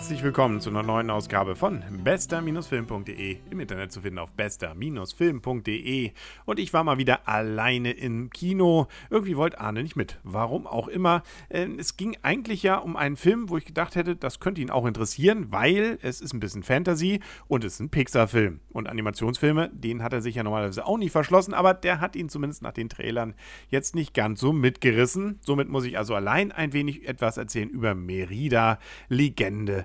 Herzlich willkommen zu einer neuen Ausgabe von bester-film.de. Im Internet zu finden auf bester-film.de. Und ich war mal wieder alleine im Kino. Irgendwie wollte Arne nicht mit. Warum auch immer. Ähm, es ging eigentlich ja um einen Film, wo ich gedacht hätte, das könnte ihn auch interessieren, weil es ist ein bisschen Fantasy und es ist ein Pixar-Film. Und Animationsfilme, den hat er sich ja normalerweise auch nicht verschlossen, aber der hat ihn zumindest nach den Trailern jetzt nicht ganz so mitgerissen. Somit muss ich also allein ein wenig etwas erzählen über Merida, Legende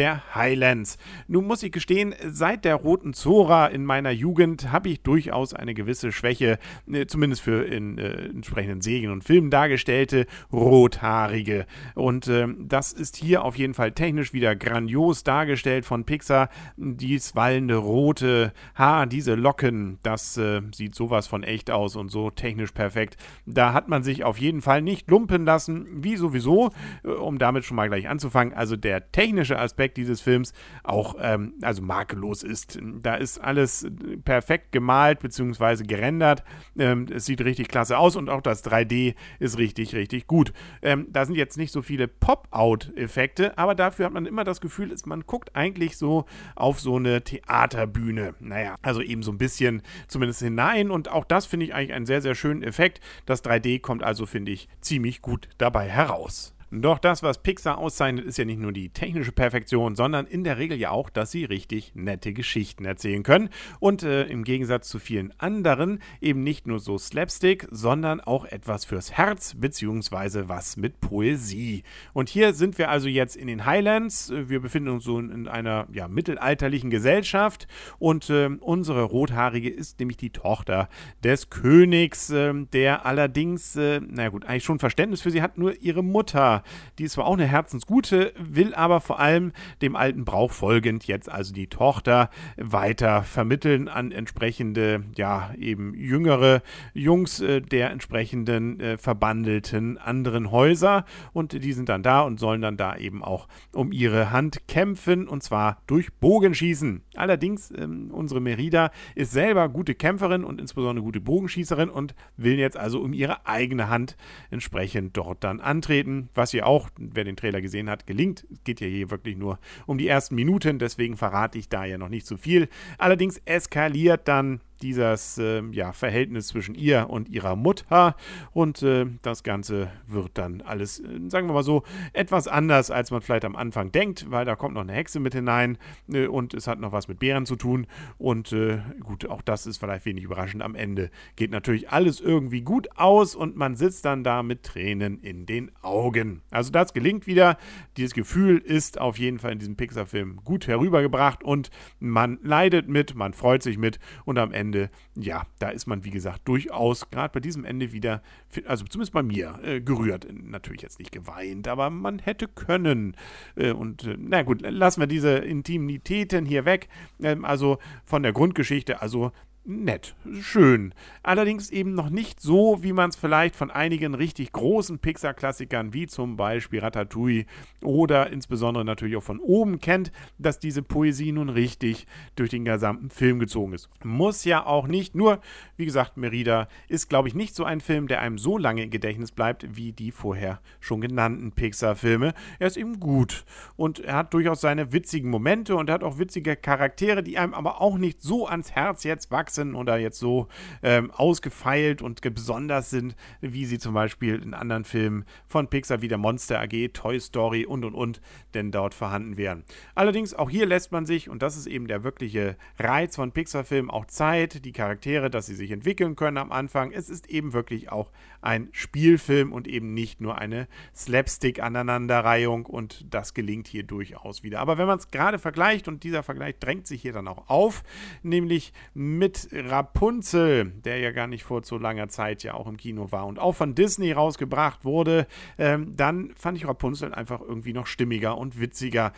der Highlands. Nun muss ich gestehen, seit der Roten Zora in meiner Jugend habe ich durchaus eine gewisse Schwäche, äh, zumindest für in äh, entsprechenden Serien und Filmen dargestellte Rothaarige. Und äh, das ist hier auf jeden Fall technisch wieder grandios dargestellt von Pixar. Dies wallende rote Haar, diese Locken, das äh, sieht sowas von echt aus und so technisch perfekt. Da hat man sich auf jeden Fall nicht lumpen lassen, wie sowieso, äh, um damit schon mal gleich anzufangen. Also der technische Aspekt Aspekt dieses Films auch ähm, also makellos ist. Da ist alles perfekt gemalt bzw. gerendert. Ähm, es sieht richtig klasse aus und auch das 3D ist richtig, richtig gut. Ähm, da sind jetzt nicht so viele Pop-Out-Effekte, aber dafür hat man immer das Gefühl, man guckt eigentlich so auf so eine Theaterbühne. Naja, also eben so ein bisschen zumindest hinein und auch das finde ich eigentlich einen sehr, sehr schönen Effekt. Das 3D kommt also, finde ich, ziemlich gut dabei heraus. Doch das, was Pixar auszeichnet, ist ja nicht nur die technische Perfektion, sondern in der Regel ja auch, dass sie richtig nette Geschichten erzählen können. Und äh, im Gegensatz zu vielen anderen eben nicht nur so Slapstick, sondern auch etwas fürs Herz, beziehungsweise was mit Poesie. Und hier sind wir also jetzt in den Highlands. Wir befinden uns so in einer ja, mittelalterlichen Gesellschaft und äh, unsere Rothaarige ist nämlich die Tochter des Königs, äh, der allerdings, äh, na gut, eigentlich schon Verständnis für sie hat, nur ihre Mutter die ist zwar auch eine Herzensgute, will aber vor allem dem alten Brauch folgend jetzt also die Tochter weiter vermitteln an entsprechende, ja, eben jüngere Jungs äh, der entsprechenden äh, verbandelten anderen Häuser. Und die sind dann da und sollen dann da eben auch um ihre Hand kämpfen und zwar durch Bogenschießen. Allerdings, ähm, unsere Merida ist selber gute Kämpferin und insbesondere gute Bogenschießerin und will jetzt also um ihre eigene Hand entsprechend dort dann antreten, was was ja auch, wer den Trailer gesehen hat, gelingt. Es geht ja hier wirklich nur um die ersten Minuten, deswegen verrate ich da ja noch nicht zu viel. Allerdings eskaliert dann dieses äh, ja, Verhältnis zwischen ihr und ihrer Mutter. Und äh, das Ganze wird dann alles, äh, sagen wir mal so, etwas anders, als man vielleicht am Anfang denkt, weil da kommt noch eine Hexe mit hinein äh, und es hat noch was mit Bären zu tun. Und äh, gut, auch das ist vielleicht wenig überraschend. Am Ende geht natürlich alles irgendwie gut aus und man sitzt dann da mit Tränen in den Augen. Also das gelingt wieder. Dieses Gefühl ist auf jeden Fall in diesem Pixar-Film gut herübergebracht und man leidet mit, man freut sich mit und am Ende Ende, ja, da ist man, wie gesagt, durchaus gerade bei diesem Ende wieder, also zumindest bei mir, äh, gerührt. Natürlich jetzt nicht geweint, aber man hätte können. Äh, und äh, na gut, lassen wir diese Intimitäten hier weg. Ähm, also von der Grundgeschichte, also nett, schön. Allerdings eben noch nicht so, wie man es vielleicht von einigen richtig großen Pixar-Klassikern wie zum Beispiel Ratatouille oder insbesondere natürlich auch von oben kennt, dass diese Poesie nun richtig durch den gesamten Film gezogen ist. Muss ja auch nicht, nur wie gesagt, Merida ist, glaube ich, nicht so ein Film, der einem so lange im Gedächtnis bleibt wie die vorher schon genannten Pixar-Filme. Er ist eben gut und er hat durchaus seine witzigen Momente und er hat auch witzige Charaktere, die einem aber auch nicht so ans Herz jetzt wachsen wachsen oder jetzt so ähm, ausgefeilt und besonders sind, wie sie zum Beispiel in anderen Filmen von Pixar wie der Monster AG, Toy Story und und und denn dort vorhanden wären. Allerdings auch hier lässt man sich, und das ist eben der wirkliche Reiz von Pixar-Filmen, auch Zeit, die Charaktere, dass sie sich entwickeln können am Anfang. Es ist eben wirklich auch ein Spielfilm und eben nicht nur eine Slapstick-Aneinanderreihung und das gelingt hier durchaus wieder. Aber wenn man es gerade vergleicht, und dieser Vergleich drängt sich hier dann auch auf, nämlich mit Rapunzel, der ja gar nicht vor so langer Zeit ja auch im Kino war und auch von Disney rausgebracht wurde, ähm, dann fand ich Rapunzel einfach irgendwie noch stimmiger und witziger.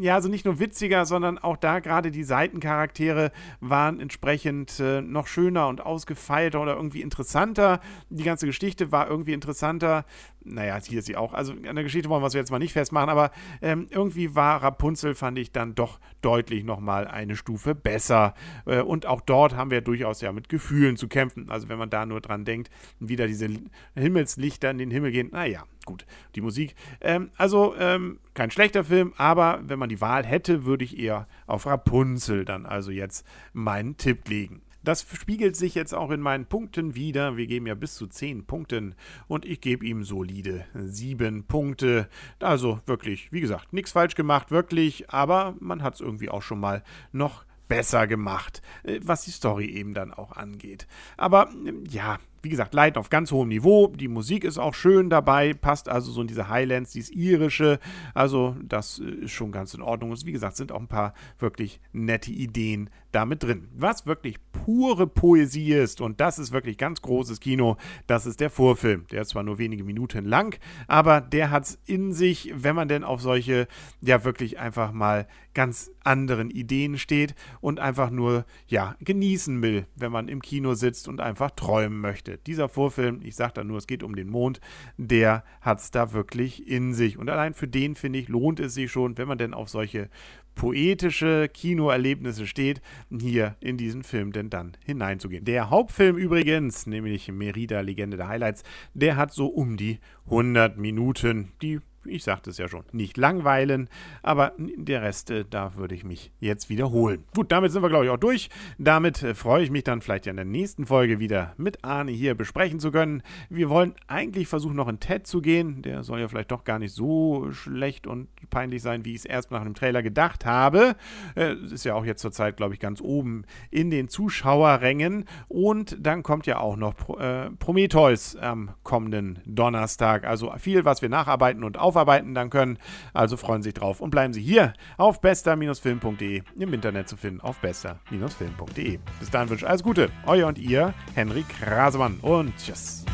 Ja, also nicht nur witziger, sondern auch da gerade die Seitencharaktere waren entsprechend äh, noch schöner und ausgefeilter oder irgendwie interessanter. Die ganze Geschichte war irgendwie interessanter. Naja, hier ist sie auch. Also an der Geschichte wollen wir es jetzt mal nicht festmachen, aber ähm, irgendwie war Rapunzel, fand ich dann doch deutlich nochmal eine Stufe besser. Äh, und auch dort haben wir durchaus ja mit Gefühlen zu kämpfen. Also wenn man da nur dran denkt, wieder diese Himmelslichter in den Himmel gehen, naja, gut, die Musik. Ähm, also ähm, kein schlechter Film, aber wenn man die Wahl hätte, würde ich eher auf Rapunzel dann also jetzt meinen Tipp legen. Das spiegelt sich jetzt auch in meinen Punkten wieder. Wir geben ja bis zu 10 Punkten und ich gebe ihm solide 7 Punkte. Also wirklich, wie gesagt, nichts falsch gemacht, wirklich, aber man hat es irgendwie auch schon mal noch besser gemacht, äh, was die Story eben dann auch angeht. Aber ja, wie gesagt, Leiden auf ganz hohem Niveau. Die Musik ist auch schön dabei, passt also so in diese Highlands, dieses irische. Also, das äh, ist schon ganz in Ordnung. Und wie gesagt, sind auch ein paar wirklich nette Ideen damit drin. Was wirklich pure Poesie ist, und das ist wirklich ganz großes Kino, das ist der Vorfilm. Der ist zwar nur wenige Minuten lang, aber der hat es in sich, wenn man denn auf solche, ja, wirklich einfach mal ganz anderen Ideen steht und einfach nur, ja, genießen will, wenn man im Kino sitzt und einfach träumen möchte. Geschichte. Dieser Vorfilm, ich sage da nur, es geht um den Mond, der hat es da wirklich in sich. Und allein für den, finde ich, lohnt es sich schon, wenn man denn auf solche poetische Kinoerlebnisse steht, hier in diesen Film denn dann hineinzugehen. Der Hauptfilm übrigens, nämlich Merida Legende der Highlights, der hat so um die 100 Minuten, die ich sagte es ja schon, nicht langweilen, aber der Rest, äh, da würde ich mich jetzt wiederholen. Gut, damit sind wir, glaube ich, auch durch. Damit äh, freue ich mich dann vielleicht ja in der nächsten Folge wieder mit Arne hier besprechen zu können. Wir wollen eigentlich versuchen, noch in Ted zu gehen. Der soll ja vielleicht doch gar nicht so schlecht und peinlich sein, wie ich es erst nach dem Trailer gedacht habe. Äh, ist ja auch jetzt zurzeit, glaube ich, ganz oben in den Zuschauerrängen. Und dann kommt ja auch noch Pro Prometheus am kommenden Donnerstag. Also viel, was wir nacharbeiten und auf aufarbeiten dann können. Also freuen Sie sich drauf und bleiben Sie hier auf bester-film.de im Internet zu finden auf bester-film.de. Bis dahin wünsche ich alles Gute. Euer und ihr, Henrik Rasemann und tschüss.